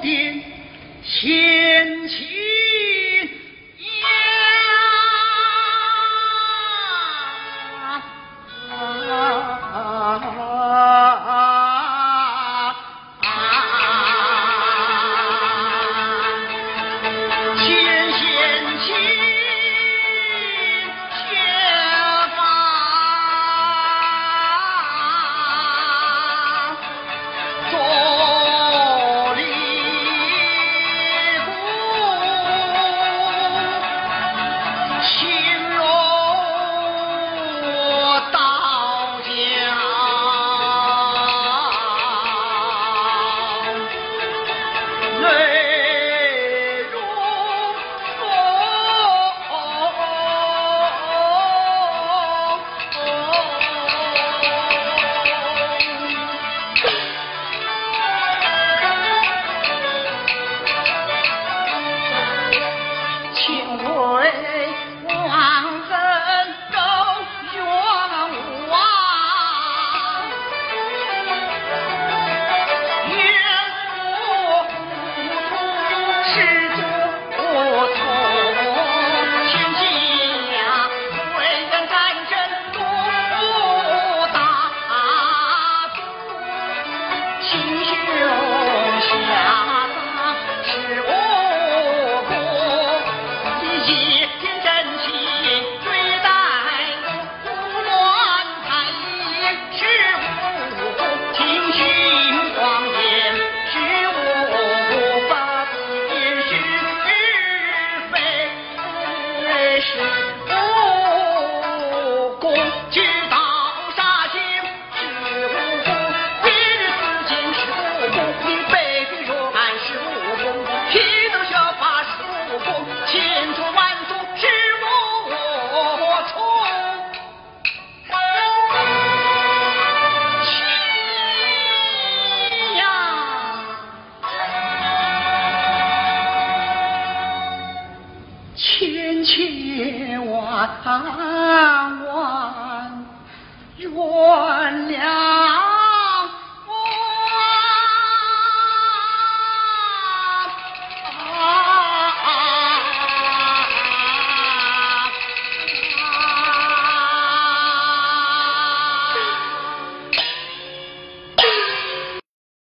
千是。啊。